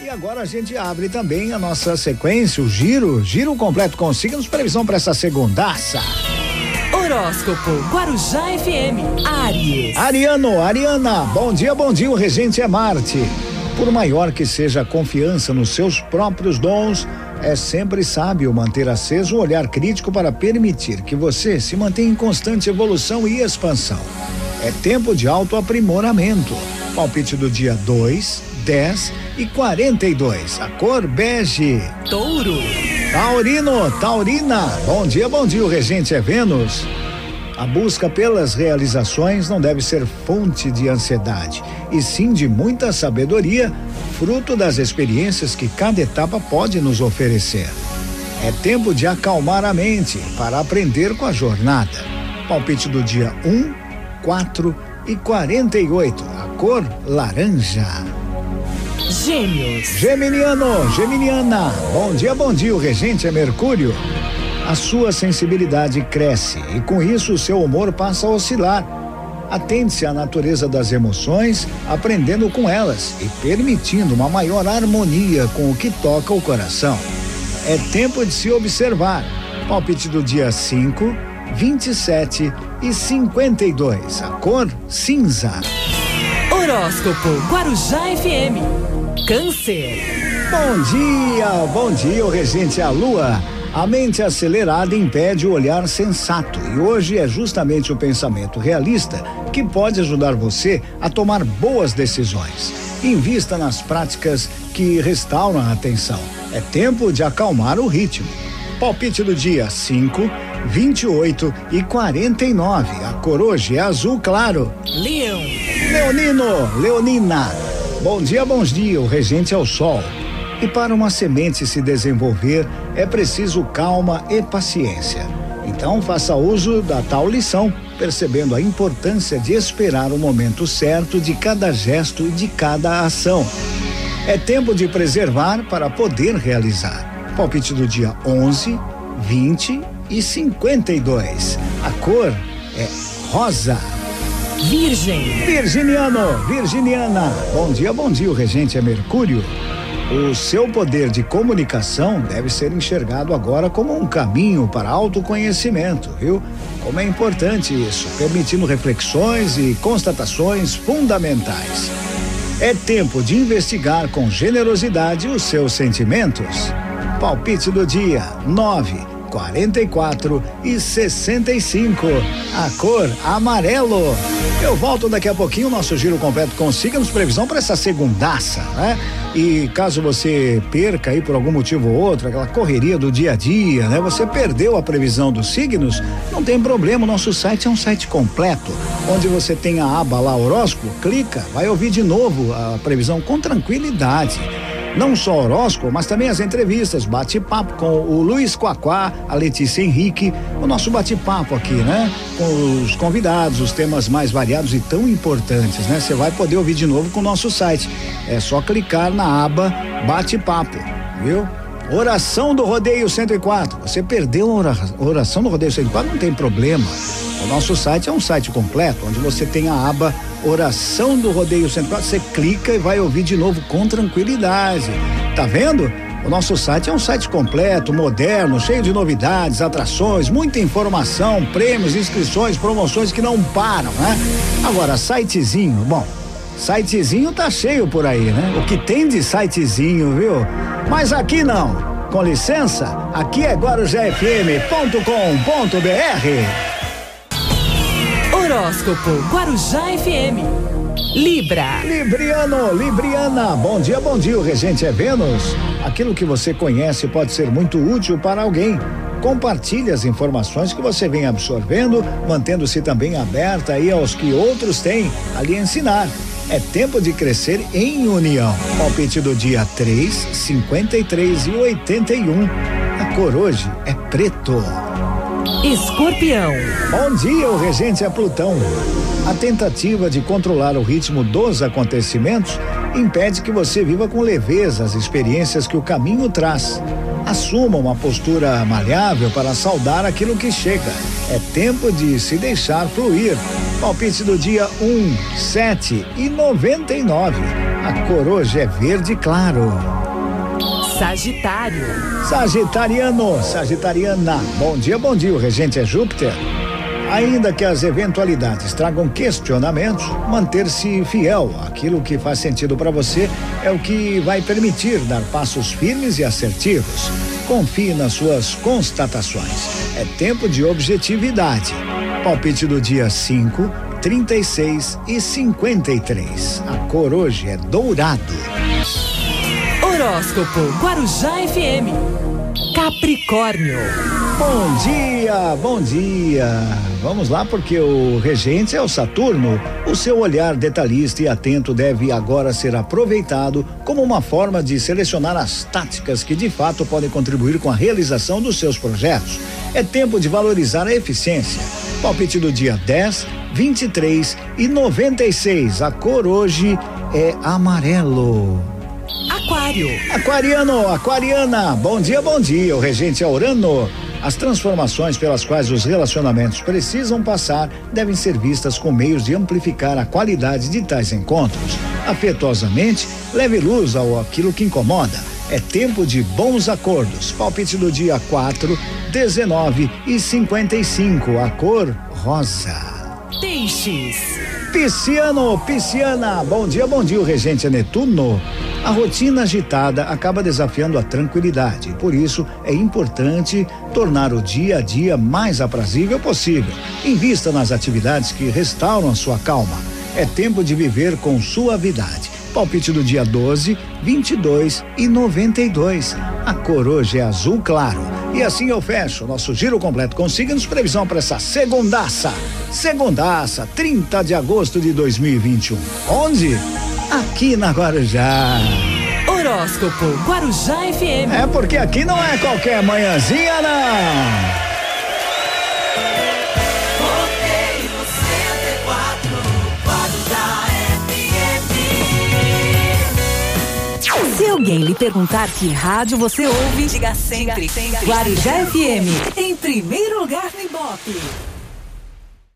E agora a gente abre também a nossa sequência, o giro, giro completo com signos, previsão para essa segundaça. Horóscopo Guarujá FM, Aries. Ariano, Ariana, bom dia, bom dia, o regente é Marte. Por maior que seja a confiança nos seus próprios dons, é sempre sábio manter aceso um olhar crítico para permitir que você se mantenha em constante evolução e expansão. É tempo de autoaprimoramento. Palpite do dia 2, 10 e 42. A cor bege. Touro. Taurino, Taurina. Bom dia, bom dia. O regente é Vênus. A busca pelas realizações não deve ser fonte de ansiedade, e sim de muita sabedoria, fruto das experiências que cada etapa pode nos oferecer. É tempo de acalmar a mente para aprender com a jornada. Palpite do dia 1, 4 e 48. A cor laranja. Gêmeos. Geminiano, Geminiana. Bom dia, bom dia. O regente é Mercúrio. A sua sensibilidade cresce e com isso o seu humor passa a oscilar. Atente-se à natureza das emoções, aprendendo com elas e permitindo uma maior harmonia com o que toca o coração. É tempo de se observar. Palpite do dia 5, 27 e 52. A cor cinza. Horóscopo Guarujá FM, Câncer. Bom dia, bom dia, o regente a lua. A mente acelerada impede o olhar sensato e hoje é justamente o pensamento realista que pode ajudar você a tomar boas decisões. Invista nas práticas que restauram a atenção. É tempo de acalmar o ritmo. Palpite do dia 5, 28 e 49. A cor hoje é azul claro. Leão. Leonino, Leonina. Bom dia, bons dias. O regente é o sol. E para uma semente se desenvolver, é preciso calma e paciência. Então faça uso da tal lição, percebendo a importância de esperar o momento certo de cada gesto e de cada ação. É tempo de preservar para poder realizar. Palpite do dia 11, 20 e 52. A cor é rosa. Virgem. Virginiano, Virginiana. Bom dia, bom dia. O regente é Mercúrio. O seu poder de comunicação deve ser enxergado agora como um caminho para autoconhecimento, viu? Como é importante isso, permitindo reflexões e constatações fundamentais. É tempo de investigar com generosidade os seus sentimentos. Palpite do dia: 9, 44 e 65. A cor amarelo. Eu volto daqui a pouquinho, nosso giro completo com signos, previsão para essa segundaça, né? E caso você perca aí por algum motivo ou outro, aquela correria do dia a dia, né? Você perdeu a previsão dos signos, não tem problema, o nosso site é um site completo, onde você tem a aba lá horóscopo, clica, vai ouvir de novo a previsão com tranquilidade não só horóscopo, mas também as entrevistas, bate-papo com o Luiz Quaquá, a Letícia Henrique, o nosso bate-papo aqui, né? Com os convidados, os temas mais variados e tão importantes, né? Você vai poder ouvir de novo com o nosso site. É só clicar na aba bate-papo, viu? Oração do Rodeio 104. Você perdeu a oração do Rodeio 104, não tem problema. O nosso site é um site completo, onde você tem a aba Oração do Rodeio 104. Você clica e vai ouvir de novo com tranquilidade. Tá vendo? O nosso site é um site completo, moderno, cheio de novidades, atrações, muita informação, prêmios, inscrições, promoções que não param, né? Agora, sitezinho, bom, sitezinho tá cheio por aí, né? O que tem de sitezinho, viu? Mas aqui não. Com licença, aqui é guarujafm.com.br. Horóscopo Guarujá FM. Libra. Libriano, Libriana, bom dia, bom dia. O regente é Vênus. Aquilo que você conhece pode ser muito útil para alguém. Compartilhe as informações que você vem absorvendo, mantendo-se também aberta aí aos que outros têm a lhe ensinar. É tempo de crescer em união. Palpite do dia 3, 53 e 81. A cor hoje é preto. Escorpião. Bom dia, o regente é Plutão. A tentativa de controlar o ritmo dos acontecimentos impede que você viva com leveza as experiências que o caminho traz. Assuma uma postura maleável para saudar aquilo que chega. É tempo de se deixar fluir. Palpite do dia 1, 7 e 99. A cor hoje é verde claro. Sagitário. Sagitariano, Sagitariana. Bom dia, bom dia. O regente é Júpiter. Ainda que as eventualidades tragam questionamentos, manter-se fiel àquilo que faz sentido para você é o que vai permitir dar passos firmes e assertivos. Confie nas suas constatações. É tempo de objetividade. Palpite do dia 5, 36 e 53. A cor hoje é dourado. Horóscopo Guarujá FM. Capricórnio. Bom dia, bom dia. Vamos lá, porque o regente é o Saturno. O seu olhar detalhista e atento deve agora ser aproveitado como uma forma de selecionar as táticas que de fato podem contribuir com a realização dos seus projetos. É tempo de valorizar a eficiência. Palpite do dia 10, 23 e 96. A cor hoje é amarelo. Aquário. Aquariano, aquariana, bom dia, bom dia. O regente é Urano. As transformações pelas quais os relacionamentos precisam passar devem ser vistas com meios de amplificar a qualidade de tais encontros. Afetuosamente, leve luz ao aquilo que incomoda. É tempo de bons acordos. Palpite do dia 4, 19 e 55. A cor rosa. Peixes. Pisciano, pisciana, bom dia, bom dia, o regente Netuno. A rotina agitada acaba desafiando a tranquilidade, por isso é importante tornar o dia a dia mais aprazível possível. Invista nas atividades que restauram a sua calma. É tempo de viver com suavidade. Palpite do dia 12, 22 e 92. A cor hoje é azul claro. E assim eu fecho nosso giro completo com signos previsão para essa segundaça. Segundaça, 30 de agosto de 2021. Onde? Aqui na Guarujá. Horóscopo Guarujá FM. É porque aqui não é qualquer manhãzinha, não. Alguém lhe perguntar que rádio você ouve, diga sempre, sempre. Guarujá FM, em primeiro lugar no Ibope.